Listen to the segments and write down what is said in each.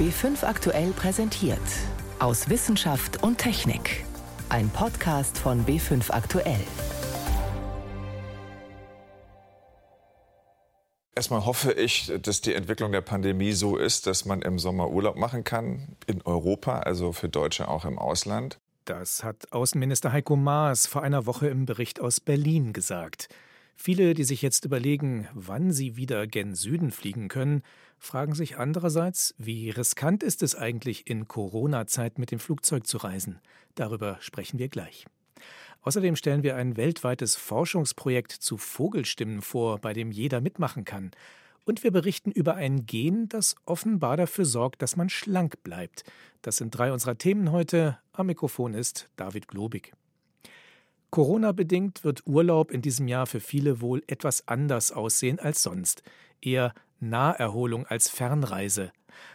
B5 aktuell präsentiert. Aus Wissenschaft und Technik. Ein Podcast von B5 aktuell. Erstmal hoffe ich, dass die Entwicklung der Pandemie so ist, dass man im Sommer Urlaub machen kann, in Europa, also für Deutsche auch im Ausland. Das hat Außenminister Heiko Maas vor einer Woche im Bericht aus Berlin gesagt. Viele, die sich jetzt überlegen, wann sie wieder gen Süden fliegen können, fragen sich andererseits, wie riskant ist es eigentlich in Corona-Zeit mit dem Flugzeug zu reisen. Darüber sprechen wir gleich. Außerdem stellen wir ein weltweites Forschungsprojekt zu Vogelstimmen vor, bei dem jeder mitmachen kann. Und wir berichten über ein Gen, das offenbar dafür sorgt, dass man schlank bleibt. Das sind drei unserer Themen heute. Am Mikrofon ist David Globig. Corona-bedingt wird Urlaub in diesem Jahr für viele wohl etwas anders aussehen als sonst. Eher Naherholung als Fernreise.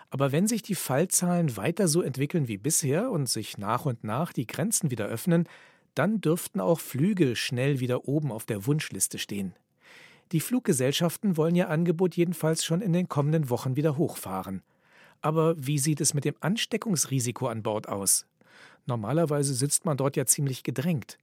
Aber wenn sich die Fallzahlen weiter so entwickeln wie bisher und sich nach und nach die Grenzen wieder öffnen, dann dürften auch Flüge schnell wieder oben auf der Wunschliste stehen. Die Fluggesellschaften wollen ihr Angebot jedenfalls schon in den kommenden Wochen wieder hochfahren. Aber wie sieht es mit dem Ansteckungsrisiko an Bord aus? Normalerweise sitzt man dort ja ziemlich gedrängt.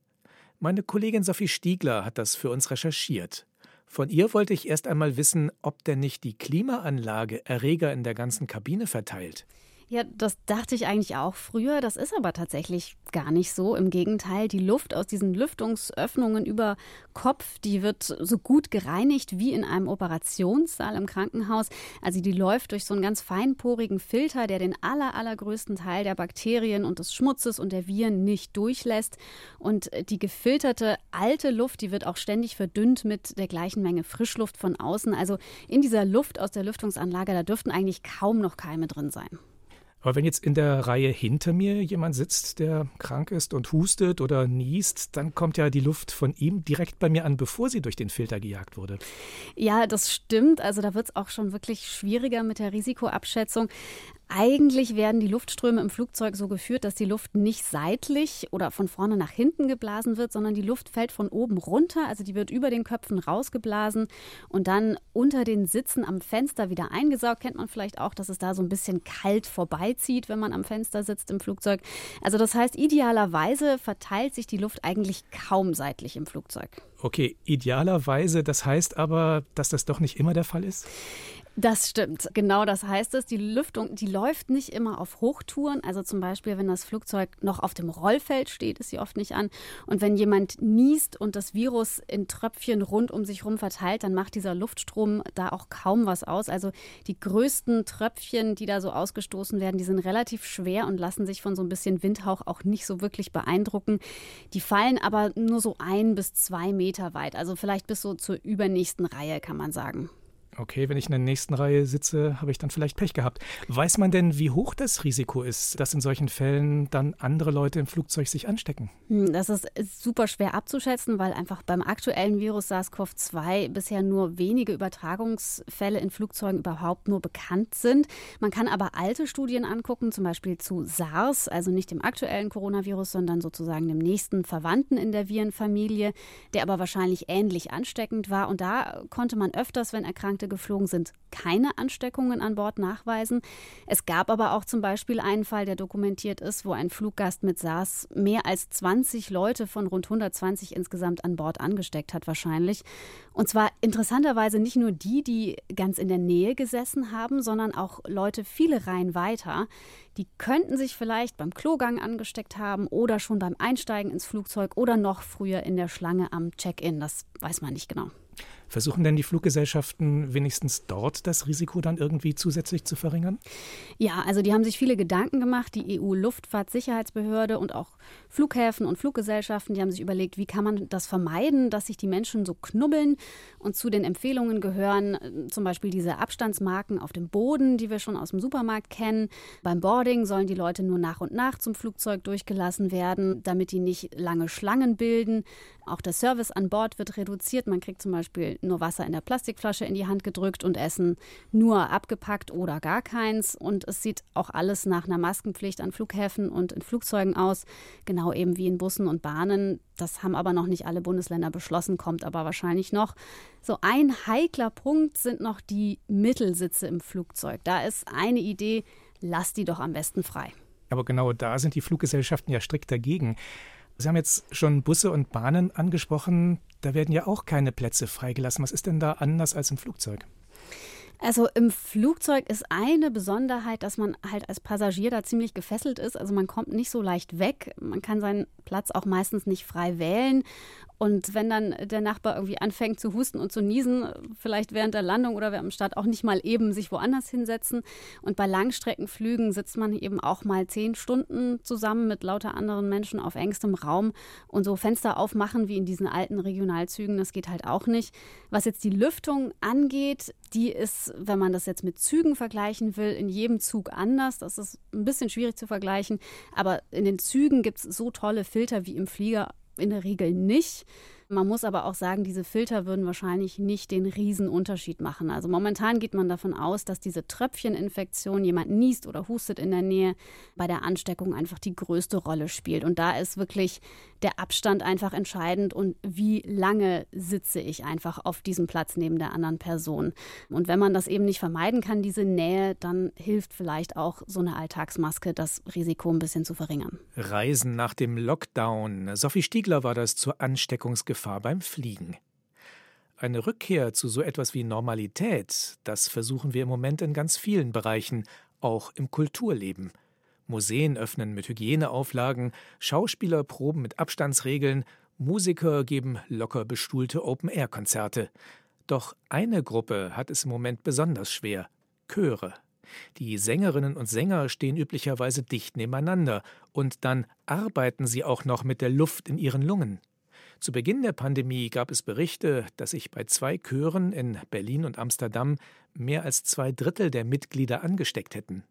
Meine Kollegin Sophie Stiegler hat das für uns recherchiert. Von ihr wollte ich erst einmal wissen, ob denn nicht die Klimaanlage Erreger in der ganzen Kabine verteilt. Ja, das dachte ich eigentlich auch früher. Das ist aber tatsächlich gar nicht so. Im Gegenteil, die Luft aus diesen Lüftungsöffnungen über Kopf, die wird so gut gereinigt wie in einem Operationssaal im Krankenhaus. Also die läuft durch so einen ganz feinporigen Filter, der den aller, allergrößten Teil der Bakterien und des Schmutzes und der Viren nicht durchlässt. Und die gefilterte alte Luft, die wird auch ständig verdünnt mit der gleichen Menge Frischluft von außen. Also in dieser Luft aus der Lüftungsanlage, da dürften eigentlich kaum noch Keime drin sein. Aber wenn jetzt in der Reihe hinter mir jemand sitzt, der krank ist und hustet oder niest, dann kommt ja die Luft von ihm direkt bei mir an, bevor sie durch den Filter gejagt wurde. Ja, das stimmt. Also da wird es auch schon wirklich schwieriger mit der Risikoabschätzung. Eigentlich werden die Luftströme im Flugzeug so geführt, dass die Luft nicht seitlich oder von vorne nach hinten geblasen wird, sondern die Luft fällt von oben runter, also die wird über den Köpfen rausgeblasen und dann unter den Sitzen am Fenster wieder eingesaugt. Kennt man vielleicht auch, dass es da so ein bisschen kalt vorbeizieht, wenn man am Fenster sitzt im Flugzeug. Also das heißt, idealerweise verteilt sich die Luft eigentlich kaum seitlich im Flugzeug. Okay, idealerweise, das heißt aber, dass das doch nicht immer der Fall ist? Das stimmt. Genau das heißt es. Die Lüftung, die läuft nicht immer auf Hochtouren. Also zum Beispiel, wenn das Flugzeug noch auf dem Rollfeld steht, ist sie oft nicht an. Und wenn jemand niest und das Virus in Tröpfchen rund um sich herum verteilt, dann macht dieser Luftstrom da auch kaum was aus. Also die größten Tröpfchen, die da so ausgestoßen werden, die sind relativ schwer und lassen sich von so ein bisschen Windhauch auch nicht so wirklich beeindrucken. Die fallen aber nur so ein bis zwei Meter weit. Also vielleicht bis so zur übernächsten Reihe, kann man sagen. Okay, wenn ich in der nächsten Reihe sitze, habe ich dann vielleicht Pech gehabt. Weiß man denn, wie hoch das Risiko ist, dass in solchen Fällen dann andere Leute im Flugzeug sich anstecken? Hm, das ist super schwer abzuschätzen, weil einfach beim aktuellen Virus SARS-CoV-2 bisher nur wenige Übertragungsfälle in Flugzeugen überhaupt nur bekannt sind. Man kann aber alte Studien angucken, zum Beispiel zu SARS, also nicht dem aktuellen Coronavirus, sondern sozusagen dem nächsten Verwandten in der Virenfamilie, der aber wahrscheinlich ähnlich ansteckend war. Und da konnte man öfters, wenn erkrankt Erkrankte geflogen sind, keine Ansteckungen an Bord nachweisen. Es gab aber auch zum Beispiel einen Fall, der dokumentiert ist, wo ein Fluggast mit SARS mehr als 20 Leute von rund 120 insgesamt an Bord angesteckt hat, wahrscheinlich. Und zwar interessanterweise nicht nur die, die ganz in der Nähe gesessen haben, sondern auch Leute viele Reihen weiter. Die könnten sich vielleicht beim Klogang angesteckt haben oder schon beim Einsteigen ins Flugzeug oder noch früher in der Schlange am Check-in. Das weiß man nicht genau. Versuchen denn die Fluggesellschaften wenigstens dort das Risiko dann irgendwie zusätzlich zu verringern? Ja, also die haben sich viele Gedanken gemacht. Die EU-Luftfahrtsicherheitsbehörde und auch Flughäfen und Fluggesellschaften, die haben sich überlegt, wie kann man das vermeiden, dass sich die Menschen so knubbeln. Und zu den Empfehlungen gehören zum Beispiel diese Abstandsmarken auf dem Boden, die wir schon aus dem Supermarkt kennen. Beim Boarding sollen die Leute nur nach und nach zum Flugzeug durchgelassen werden, damit die nicht lange Schlangen bilden. Auch der Service an Bord wird reduziert. Man kriegt zum Beispiel nur Wasser in der Plastikflasche in die Hand gedrückt und Essen nur abgepackt oder gar keins. Und es sieht auch alles nach einer Maskenpflicht an Flughäfen und in Flugzeugen aus, genau eben wie in Bussen und Bahnen. Das haben aber noch nicht alle Bundesländer beschlossen, kommt aber wahrscheinlich noch. So ein heikler Punkt sind noch die Mittelsitze im Flugzeug. Da ist eine Idee, lasst die doch am besten frei. Aber genau da sind die Fluggesellschaften ja strikt dagegen. Sie haben jetzt schon Busse und Bahnen angesprochen. Da werden ja auch keine Plätze freigelassen. Was ist denn da anders als im Flugzeug? Also im Flugzeug ist eine Besonderheit, dass man halt als Passagier da ziemlich gefesselt ist. Also man kommt nicht so leicht weg. Man kann seinen Platz auch meistens nicht frei wählen. Und wenn dann der Nachbar irgendwie anfängt zu husten und zu niesen, vielleicht während der Landung oder während dem Start auch nicht mal eben sich woanders hinsetzen. Und bei Langstreckenflügen sitzt man eben auch mal zehn Stunden zusammen mit lauter anderen Menschen auf engstem Raum und so Fenster aufmachen wie in diesen alten Regionalzügen, das geht halt auch nicht. Was jetzt die Lüftung angeht, die ist, wenn man das jetzt mit Zügen vergleichen will, in jedem Zug anders. Das ist ein bisschen schwierig zu vergleichen. Aber in den Zügen gibt es so tolle Filter wie im Flieger in der Regel nicht. Man muss aber auch sagen, diese Filter würden wahrscheinlich nicht den Riesenunterschied machen. Also momentan geht man davon aus, dass diese Tröpfcheninfektion, jemand niest oder hustet in der Nähe, bei der Ansteckung einfach die größte Rolle spielt. Und da ist wirklich der Abstand einfach entscheidend und wie lange sitze ich einfach auf diesem Platz neben der anderen Person. Und wenn man das eben nicht vermeiden kann, diese Nähe, dann hilft vielleicht auch so eine Alltagsmaske, das Risiko ein bisschen zu verringern. Reisen nach dem Lockdown. Sophie Stiegler war das zur Ansteckungsgefahr Gefahr beim Fliegen. Eine Rückkehr zu so etwas wie Normalität, das versuchen wir im Moment in ganz vielen Bereichen, auch im Kulturleben. Museen öffnen mit Hygieneauflagen, Schauspieler proben mit Abstandsregeln, Musiker geben locker bestuhlte Open-Air-Konzerte. Doch eine Gruppe hat es im Moment besonders schwer Chöre. Die Sängerinnen und Sänger stehen üblicherweise dicht nebeneinander, und dann arbeiten sie auch noch mit der Luft in ihren Lungen. Zu Beginn der Pandemie gab es Berichte, dass sich bei zwei Chören in Berlin und Amsterdam mehr als zwei Drittel der Mitglieder angesteckt hätten.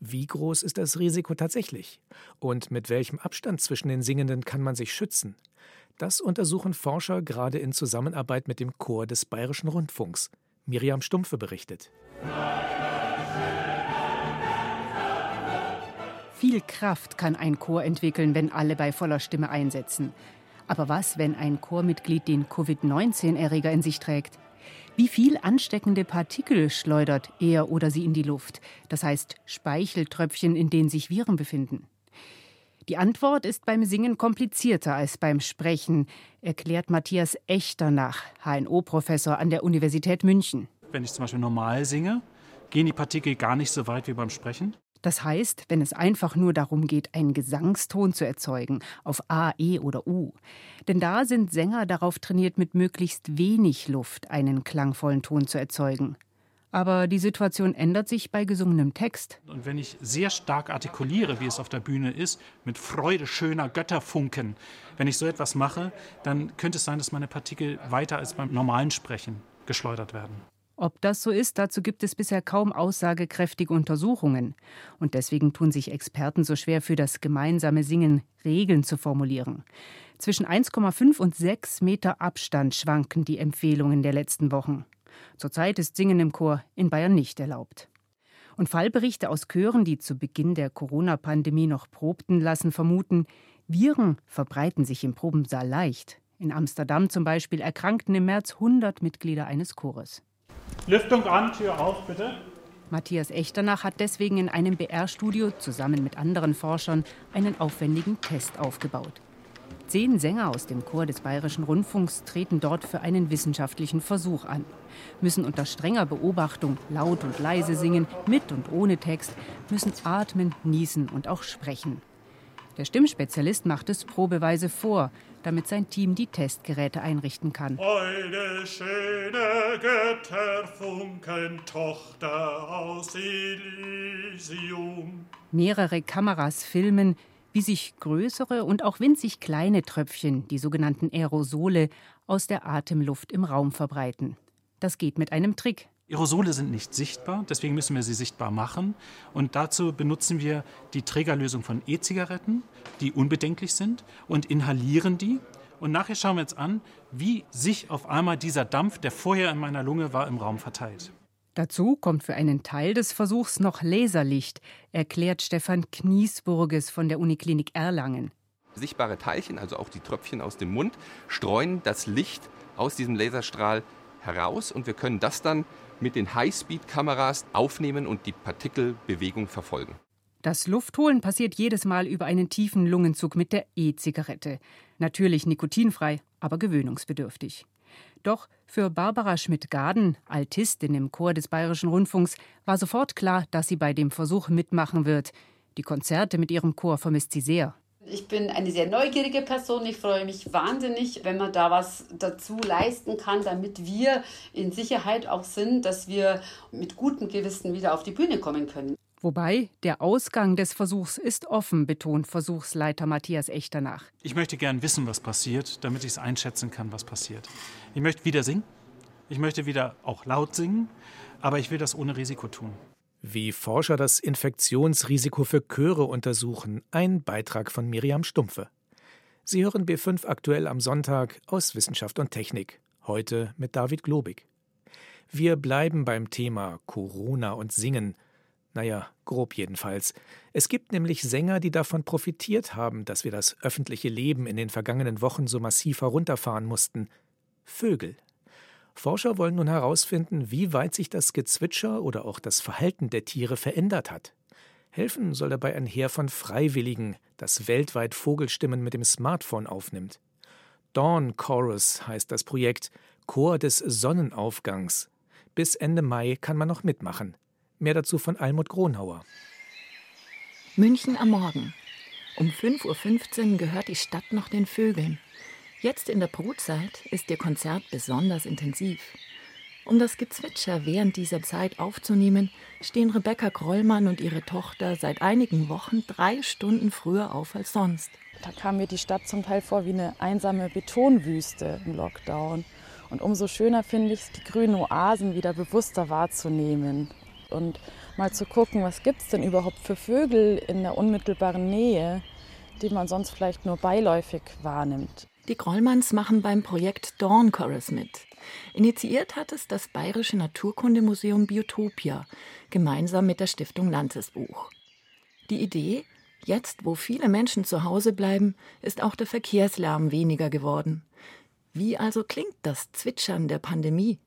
Wie groß ist das Risiko tatsächlich? Und mit welchem Abstand zwischen den Singenden kann man sich schützen? Das untersuchen Forscher gerade in Zusammenarbeit mit dem Chor des Bayerischen Rundfunks. Miriam Stumpfe berichtet. Viel Kraft kann ein Chor entwickeln, wenn alle bei voller Stimme einsetzen. Aber was, wenn ein Chormitglied den Covid-19-Erreger in sich trägt? Wie viel ansteckende Partikel schleudert er oder sie in die Luft? Das heißt Speicheltröpfchen, in denen sich Viren befinden. Die Antwort ist beim Singen komplizierter als beim Sprechen, erklärt Matthias Echternach, HNO-Professor an der Universität München. Wenn ich zum Beispiel normal singe, gehen die Partikel gar nicht so weit wie beim Sprechen. Das heißt, wenn es einfach nur darum geht, einen Gesangston zu erzeugen, auf A, E oder U. Denn da sind Sänger darauf trainiert, mit möglichst wenig Luft einen klangvollen Ton zu erzeugen. Aber die Situation ändert sich bei gesungenem Text. Und wenn ich sehr stark artikuliere, wie es auf der Bühne ist, mit Freude schöner Götterfunken, wenn ich so etwas mache, dann könnte es sein, dass meine Partikel weiter als beim normalen Sprechen geschleudert werden. Ob das so ist, dazu gibt es bisher kaum aussagekräftige Untersuchungen. Und deswegen tun sich Experten so schwer, für das gemeinsame Singen Regeln zu formulieren. Zwischen 1,5 und 6 Meter Abstand schwanken die Empfehlungen der letzten Wochen. Zurzeit ist Singen im Chor in Bayern nicht erlaubt. Und Fallberichte aus Chören, die zu Beginn der Corona-Pandemie noch probten lassen, vermuten, Viren verbreiten sich im Probensaal leicht. In Amsterdam zum Beispiel erkrankten im März 100 Mitglieder eines Chores. Lüftung an, Tür auf, bitte. Matthias Echternach hat deswegen in einem BR-Studio zusammen mit anderen Forschern einen aufwendigen Test aufgebaut. Zehn Sänger aus dem Chor des Bayerischen Rundfunks treten dort für einen wissenschaftlichen Versuch an, müssen unter strenger Beobachtung laut und leise singen, mit und ohne Text, müssen atmen, niesen und auch sprechen. Der Stimmspezialist macht es probeweise vor, damit sein Team die Testgeräte einrichten kann. Eine schöne Götterfunken, Tochter aus Elysium. Mehrere Kameras filmen, wie sich größere und auch winzig kleine Tröpfchen, die sogenannten Aerosole, aus der Atemluft im Raum verbreiten. Das geht mit einem Trick. Aerosole sind nicht sichtbar, deswegen müssen wir sie sichtbar machen. Und dazu benutzen wir die Trägerlösung von E-Zigaretten, die unbedenklich sind, und inhalieren die. Und nachher schauen wir jetzt an, wie sich auf einmal dieser Dampf, der vorher in meiner Lunge war, im Raum verteilt. Dazu kommt für einen Teil des Versuchs noch Laserlicht, erklärt Stefan Kniesburges von der Uniklinik Erlangen. Sichtbare Teilchen, also auch die Tröpfchen aus dem Mund, streuen das Licht aus diesem Laserstrahl heraus und wir können das dann mit den Highspeed-Kameras aufnehmen und die Partikelbewegung verfolgen. Das Luftholen passiert jedes Mal über einen tiefen Lungenzug mit der E-Zigarette. Natürlich nikotinfrei, aber gewöhnungsbedürftig. Doch für Barbara Schmidt-Gaden, Altistin im Chor des Bayerischen Rundfunks, war sofort klar, dass sie bei dem Versuch mitmachen wird. Die Konzerte mit ihrem Chor vermisst sie sehr. Ich bin eine sehr neugierige Person. Ich freue mich wahnsinnig, wenn man da was dazu leisten kann, damit wir in Sicherheit auch sind, dass wir mit gutem Gewissen wieder auf die Bühne kommen können. Wobei der Ausgang des Versuchs ist offen, betont Versuchsleiter Matthias Echternach. Ich möchte gern wissen, was passiert, damit ich es einschätzen kann, was passiert. Ich möchte wieder singen. Ich möchte wieder auch laut singen, aber ich will das ohne Risiko tun. Wie Forscher das Infektionsrisiko für Chöre untersuchen, ein Beitrag von Miriam Stumpfe. Sie hören B5 aktuell am Sonntag aus Wissenschaft und Technik, heute mit David Globig. Wir bleiben beim Thema Corona und Singen. Naja, grob jedenfalls. Es gibt nämlich Sänger, die davon profitiert haben, dass wir das öffentliche Leben in den vergangenen Wochen so massiv herunterfahren mussten. Vögel. Forscher wollen nun herausfinden, wie weit sich das Gezwitscher oder auch das Verhalten der Tiere verändert hat. Helfen soll dabei ein Heer von Freiwilligen, das weltweit Vogelstimmen mit dem Smartphone aufnimmt. Dawn Chorus heißt das Projekt, Chor des Sonnenaufgangs. Bis Ende Mai kann man noch mitmachen. Mehr dazu von Almut Gronauer. München am Morgen. Um 5.15 Uhr gehört die Stadt noch den Vögeln. Jetzt in der Brutzeit ist ihr Konzert besonders intensiv. Um das Gezwitscher während dieser Zeit aufzunehmen, stehen Rebecca Krollmann und ihre Tochter seit einigen Wochen drei Stunden früher auf als sonst. Da kam mir die Stadt zum Teil vor wie eine einsame Betonwüste im Lockdown. Und umso schöner finde ich es, die grünen Oasen wieder bewusster wahrzunehmen und mal zu gucken, was gibt es denn überhaupt für Vögel in der unmittelbaren Nähe, die man sonst vielleicht nur beiläufig wahrnimmt. Die Grollmanns machen beim Projekt Dawn Chorus mit. Initiiert hat es das Bayerische Naturkundemuseum Biotopia, gemeinsam mit der Stiftung Landesbuch. Die Idee, jetzt wo viele Menschen zu Hause bleiben, ist auch der Verkehrslärm weniger geworden. Wie also klingt das Zwitschern der Pandemie?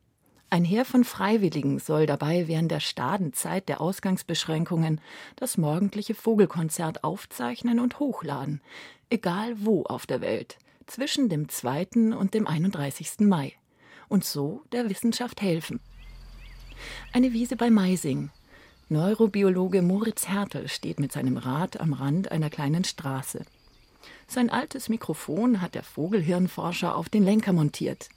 Ein Heer von Freiwilligen soll dabei während der Stadenzeit der Ausgangsbeschränkungen das morgendliche Vogelkonzert aufzeichnen und hochladen, egal wo auf der Welt – zwischen dem 2. und dem 31. Mai und so der Wissenschaft helfen. Eine Wiese bei Meising. Neurobiologe Moritz Hertel steht mit seinem Rad am Rand einer kleinen Straße. Sein altes Mikrofon hat der Vogelhirnforscher auf den Lenker montiert.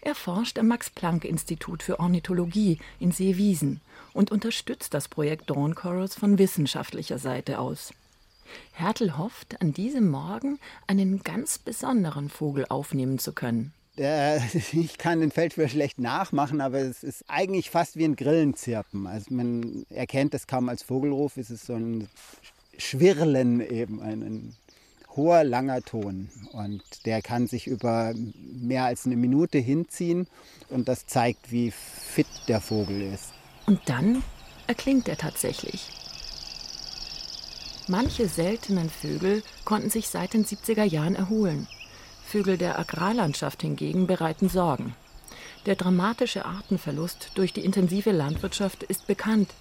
Er forscht am Max-Planck-Institut für Ornithologie in Seewiesen und unterstützt das Projekt Dawn Chorus von wissenschaftlicher Seite aus. Hertel hofft, an diesem Morgen einen ganz besonderen Vogel aufnehmen zu können. Ich kann den Feldschwör schlecht nachmachen, aber es ist eigentlich fast wie ein Grillenzirpen. Also man erkennt es kaum als Vogelruf, es ist so ein Schwirlen eben, ein, ein hoher, langer Ton. Und der kann sich über mehr als eine Minute hinziehen und das zeigt, wie fit der Vogel ist. Und dann erklingt er tatsächlich. Manche seltenen Vögel konnten sich seit den 70er Jahren erholen. Vögel der Agrarlandschaft hingegen bereiten Sorgen. Der dramatische Artenverlust durch die intensive Landwirtschaft ist bekannt.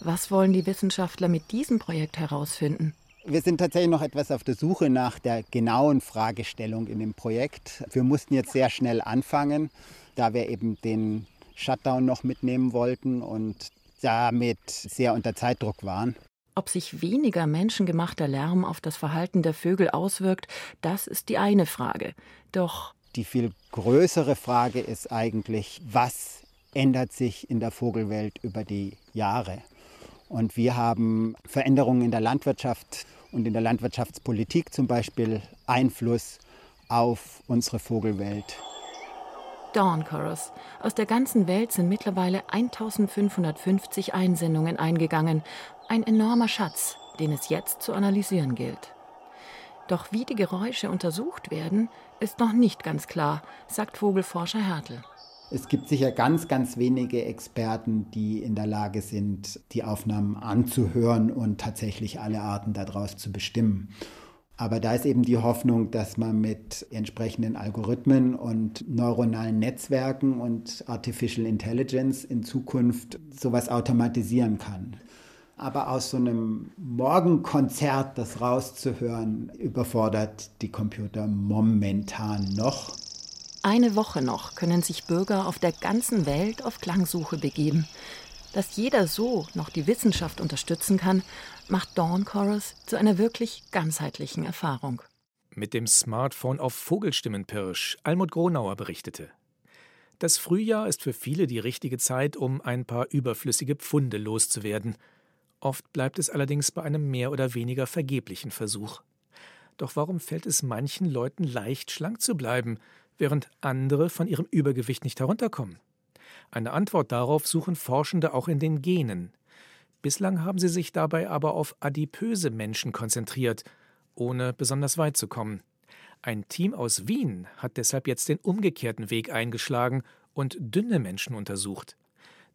Was wollen die Wissenschaftler mit diesem Projekt herausfinden? Wir sind tatsächlich noch etwas auf der Suche nach der genauen Fragestellung in dem Projekt. Wir mussten jetzt sehr schnell anfangen, da wir eben den Shutdown noch mitnehmen wollten und damit sehr unter Zeitdruck waren. Ob sich weniger menschengemachter Lärm auf das Verhalten der Vögel auswirkt, das ist die eine Frage. Doch die viel größere Frage ist eigentlich, was ändert sich in der Vogelwelt über die Jahre? Und wir haben Veränderungen in der Landwirtschaft und in der Landwirtschaftspolitik zum Beispiel Einfluss auf unsere Vogelwelt. Dawn Chorus. Aus der ganzen Welt sind mittlerweile 1550 Einsendungen eingegangen ein enormer Schatz, den es jetzt zu analysieren gilt. Doch wie die Geräusche untersucht werden, ist noch nicht ganz klar, sagt Vogelforscher Hertel. Es gibt sicher ganz, ganz wenige Experten, die in der Lage sind, die Aufnahmen anzuhören und tatsächlich alle Arten daraus zu bestimmen. Aber da ist eben die Hoffnung, dass man mit entsprechenden Algorithmen und neuronalen Netzwerken und Artificial Intelligence in Zukunft sowas automatisieren kann. Aber aus so einem Morgenkonzert das rauszuhören, überfordert die Computer momentan noch. Eine Woche noch können sich Bürger auf der ganzen Welt auf Klangsuche begeben. Dass jeder so noch die Wissenschaft unterstützen kann, macht Dawn Chorus zu einer wirklich ganzheitlichen Erfahrung. Mit dem Smartphone auf Vogelstimmenpirsch, Almut Gronauer berichtete. Das Frühjahr ist für viele die richtige Zeit, um ein paar überflüssige Pfunde loszuwerden. Oft bleibt es allerdings bei einem mehr oder weniger vergeblichen Versuch. Doch warum fällt es manchen Leuten leicht, schlank zu bleiben, während andere von ihrem Übergewicht nicht herunterkommen? Eine Antwort darauf suchen Forschende auch in den Genen. Bislang haben sie sich dabei aber auf adipöse Menschen konzentriert, ohne besonders weit zu kommen. Ein Team aus Wien hat deshalb jetzt den umgekehrten Weg eingeschlagen und dünne Menschen untersucht.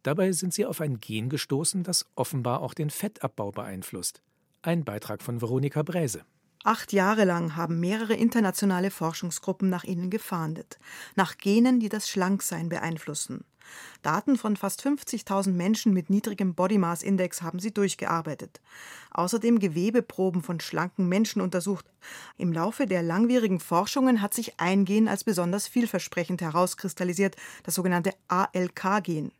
Dabei sind sie auf ein Gen gestoßen, das offenbar auch den Fettabbau beeinflusst. Ein Beitrag von Veronika Bräse. Acht Jahre lang haben mehrere internationale Forschungsgruppen nach ihnen gefahndet, nach Genen, die das Schlanksein beeinflussen. Daten von fast 50.000 Menschen mit niedrigem Body Mass Index haben sie durchgearbeitet. Außerdem Gewebeproben von schlanken Menschen untersucht. Im Laufe der langwierigen Forschungen hat sich ein Gen als besonders vielversprechend herauskristallisiert, das sogenannte ALK-Gen.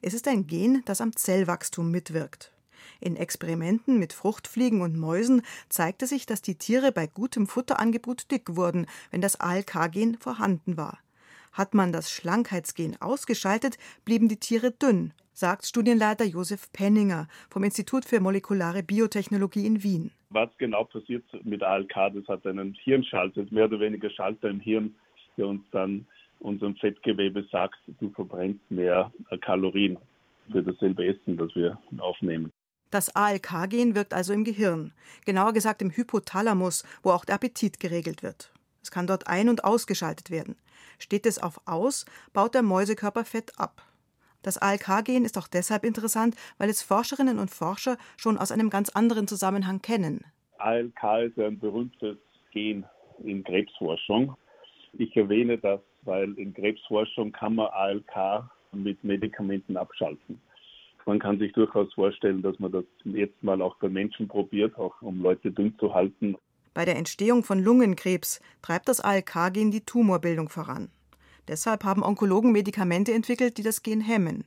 Es ist ein Gen, das am Zellwachstum mitwirkt. In Experimenten mit Fruchtfliegen und Mäusen zeigte sich, dass die Tiere bei gutem Futterangebot dick wurden, wenn das ALK-Gen vorhanden war. Hat man das Schlankheitsgen ausgeschaltet, blieben die Tiere dünn, sagt Studienleiter Josef Penninger vom Institut für molekulare Biotechnologie in Wien. Was genau passiert mit ALK? Das hat einen Hirnschalter, mehr oder weniger Schalter im Hirn, der uns dann unserem Fettgewebe sagt, du verbrennst mehr Kalorien für dasselbe Essen, das wir aufnehmen. Das ALK-Gen wirkt also im Gehirn, genauer gesagt im Hypothalamus, wo auch der Appetit geregelt wird. Es kann dort ein- und ausgeschaltet werden. Steht es auf Aus, baut der Mäusekörper Fett ab. Das ALK-Gen ist auch deshalb interessant, weil es Forscherinnen und Forscher schon aus einem ganz anderen Zusammenhang kennen. ALK ist ein berühmtes Gen in Krebsforschung. Ich erwähne das, weil in Krebsforschung kann man ALK mit Medikamenten abschalten. Man kann sich durchaus vorstellen, dass man das jetzt mal auch bei Menschen probiert, auch um Leute dünn zu halten. Bei der Entstehung von Lungenkrebs treibt das ALK-Gen die Tumorbildung voran. Deshalb haben Onkologen Medikamente entwickelt, die das Gen hemmen.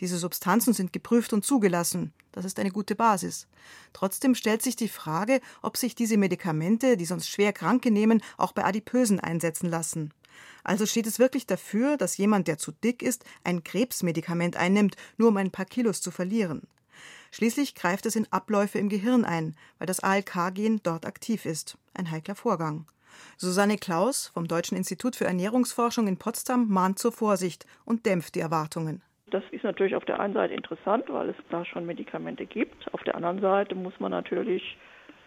Diese Substanzen sind geprüft und zugelassen. Das ist eine gute Basis. Trotzdem stellt sich die Frage, ob sich diese Medikamente, die sonst schwer Kranke nehmen, auch bei Adipösen einsetzen lassen. Also steht es wirklich dafür, dass jemand, der zu dick ist, ein Krebsmedikament einnimmt, nur um ein paar Kilos zu verlieren. Schließlich greift es in Abläufe im Gehirn ein, weil das ALK-Gen dort aktiv ist. Ein heikler Vorgang. Susanne Klaus vom Deutschen Institut für Ernährungsforschung in Potsdam mahnt zur Vorsicht und dämpft die Erwartungen. Das ist natürlich auf der einen Seite interessant, weil es da schon Medikamente gibt. Auf der anderen Seite muss man natürlich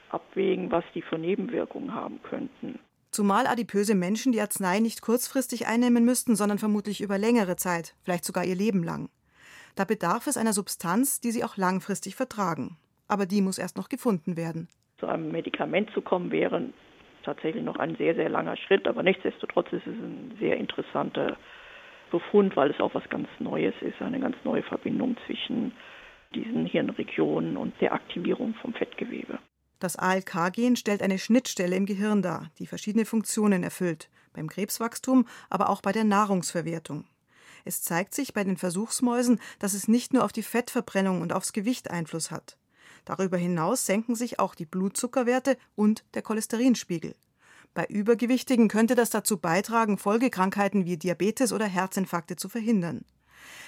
abwägen, was die für Nebenwirkungen haben könnten. Zumal adipöse Menschen die Arznei nicht kurzfristig einnehmen müssten, sondern vermutlich über längere Zeit, vielleicht sogar ihr Leben lang. Da bedarf es einer Substanz, die sie auch langfristig vertragen. Aber die muss erst noch gefunden werden. Zu einem Medikament zu kommen, wäre tatsächlich noch ein sehr, sehr langer Schritt. Aber nichtsdestotrotz ist es ein sehr interessanter Befund, weil es auch was ganz Neues ist, eine ganz neue Verbindung zwischen diesen Hirnregionen und der Aktivierung vom Fettgewebe. Das ALK-Gen stellt eine Schnittstelle im Gehirn dar, die verschiedene Funktionen erfüllt, beim Krebswachstum, aber auch bei der Nahrungsverwertung. Es zeigt sich bei den Versuchsmäusen, dass es nicht nur auf die Fettverbrennung und aufs Gewicht Einfluss hat. Darüber hinaus senken sich auch die Blutzuckerwerte und der Cholesterinspiegel. Bei Übergewichtigen könnte das dazu beitragen, Folgekrankheiten wie Diabetes oder Herzinfarkte zu verhindern.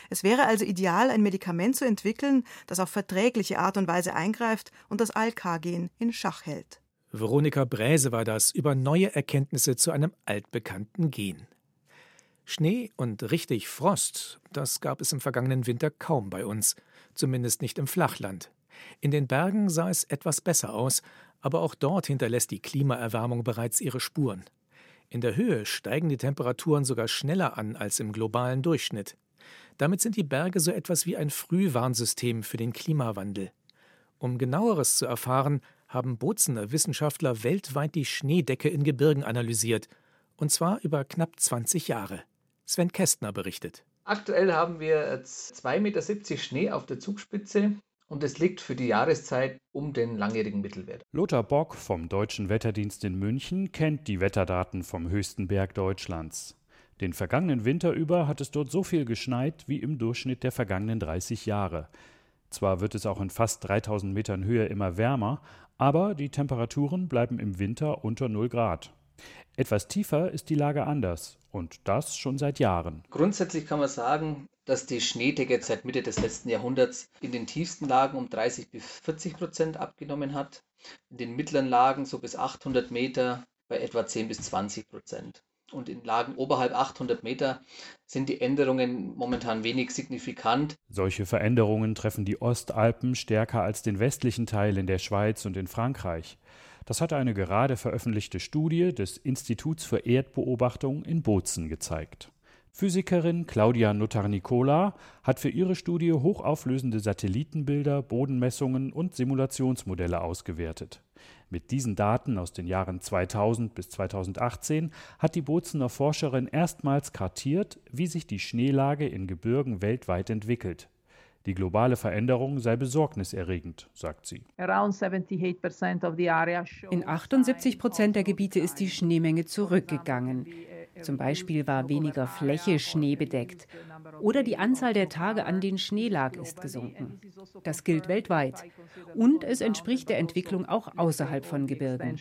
Es wäre also ideal, ein Medikament zu entwickeln, das auf verträgliche Art und Weise eingreift und das ALK-Gen in Schach hält. Veronika Bräse war das über neue Erkenntnisse zu einem altbekannten Gen. Schnee und richtig Frost, das gab es im vergangenen Winter kaum bei uns, zumindest nicht im Flachland. In den Bergen sah es etwas besser aus, aber auch dort hinterlässt die Klimaerwärmung bereits ihre Spuren. In der Höhe steigen die Temperaturen sogar schneller an als im globalen Durchschnitt. Damit sind die Berge so etwas wie ein Frühwarnsystem für den Klimawandel. Um genaueres zu erfahren, haben Bozener Wissenschaftler weltweit die Schneedecke in Gebirgen analysiert. Und zwar über knapp 20 Jahre. Sven Kästner berichtet. Aktuell haben wir 2,70 Meter Schnee auf der Zugspitze und es liegt für die Jahreszeit um den langjährigen Mittelwert. Lothar Bock vom Deutschen Wetterdienst in München kennt die Wetterdaten vom höchsten Berg Deutschlands. Den vergangenen Winter über hat es dort so viel geschneit wie im Durchschnitt der vergangenen 30 Jahre. Zwar wird es auch in fast 3000 Metern Höhe immer wärmer, aber die Temperaturen bleiben im Winter unter 0 Grad. Etwas tiefer ist die Lage anders und das schon seit Jahren. Grundsätzlich kann man sagen, dass die Schneedecke seit Mitte des letzten Jahrhunderts in den tiefsten Lagen um 30 bis 40 Prozent abgenommen hat, in den mittleren Lagen so bis 800 Meter bei etwa 10 bis 20 Prozent. Und in Lagen oberhalb 800 Meter sind die Änderungen momentan wenig signifikant. Solche Veränderungen treffen die Ostalpen stärker als den westlichen Teil in der Schweiz und in Frankreich. Das hat eine gerade veröffentlichte Studie des Instituts für Erdbeobachtung in Bozen gezeigt. Physikerin Claudia Notarnicola hat für ihre Studie hochauflösende Satellitenbilder, Bodenmessungen und Simulationsmodelle ausgewertet. Mit diesen Daten aus den Jahren 2000 bis 2018 hat die Bozener Forscherin erstmals kartiert, wie sich die Schneelage in Gebirgen weltweit entwickelt. Die globale Veränderung sei besorgniserregend, sagt sie. In 78 Prozent der Gebiete ist die Schneemenge zurückgegangen. Zum Beispiel war weniger Fläche schneebedeckt oder die Anzahl der Tage, an denen Schnee lag, ist gesunken. Das gilt weltweit. Und es entspricht der Entwicklung auch außerhalb von Gebirgen.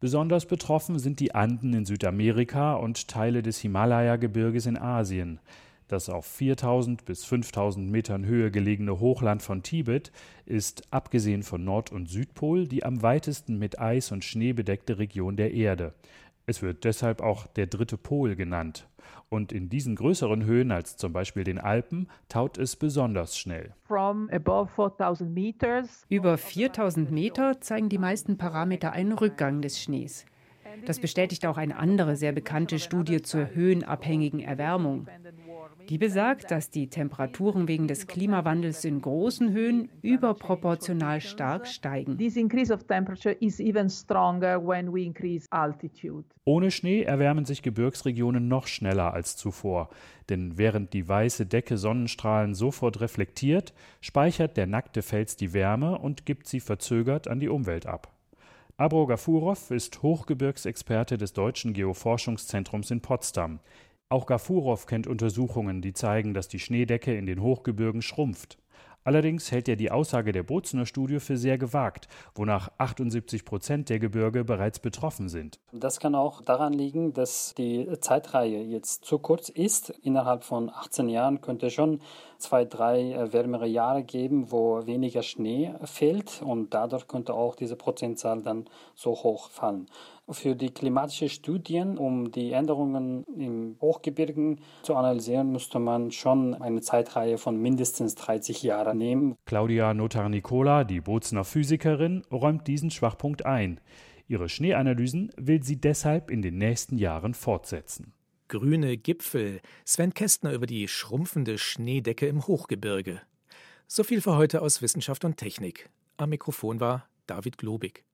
Besonders betroffen sind die Anden in Südamerika und Teile des Himalaya-Gebirges in Asien. Das auf 4000 bis 5000 Metern Höhe gelegene Hochland von Tibet ist, abgesehen von Nord- und Südpol, die am weitesten mit Eis und Schnee bedeckte Region der Erde. Es wird deshalb auch der dritte Pol genannt. Und in diesen größeren Höhen als zum Beispiel den Alpen taut es besonders schnell. Über 4000 Meter zeigen die meisten Parameter einen Rückgang des Schnees. Das bestätigt auch eine andere sehr bekannte Studie zur höhenabhängigen Erwärmung. Die besagt, dass die Temperaturen wegen des Klimawandels in großen Höhen überproportional stark steigen. Ohne Schnee erwärmen sich Gebirgsregionen noch schneller als zuvor, denn während die weiße Decke Sonnenstrahlen sofort reflektiert, speichert der nackte Fels die Wärme und gibt sie verzögert an die Umwelt ab. Abro Gafurov ist Hochgebirgsexperte des Deutschen Geoforschungszentrums in Potsdam. Auch Gafurov kennt Untersuchungen, die zeigen, dass die Schneedecke in den Hochgebirgen schrumpft. Allerdings hält er die Aussage der Bozener Studie für sehr gewagt, wonach 78 Prozent der Gebirge bereits betroffen sind. Das kann auch daran liegen, dass die Zeitreihe jetzt zu kurz ist. Innerhalb von 18 Jahren könnte schon zwei, drei äh, wärmere Jahre geben, wo weniger Schnee fällt und dadurch könnte auch diese Prozentzahl dann so hoch fallen. Für die klimatischen Studien, um die Änderungen im Hochgebirgen zu analysieren, müsste man schon eine Zeitreihe von mindestens 30 Jahren nehmen. Claudia Notar-Nicola, die Bozener Physikerin, räumt diesen Schwachpunkt ein. Ihre Schneeanalysen will sie deshalb in den nächsten Jahren fortsetzen. Grüne Gipfel, Sven Kästner über die schrumpfende Schneedecke im Hochgebirge. So viel für heute aus Wissenschaft und Technik. Am Mikrofon war David Globig.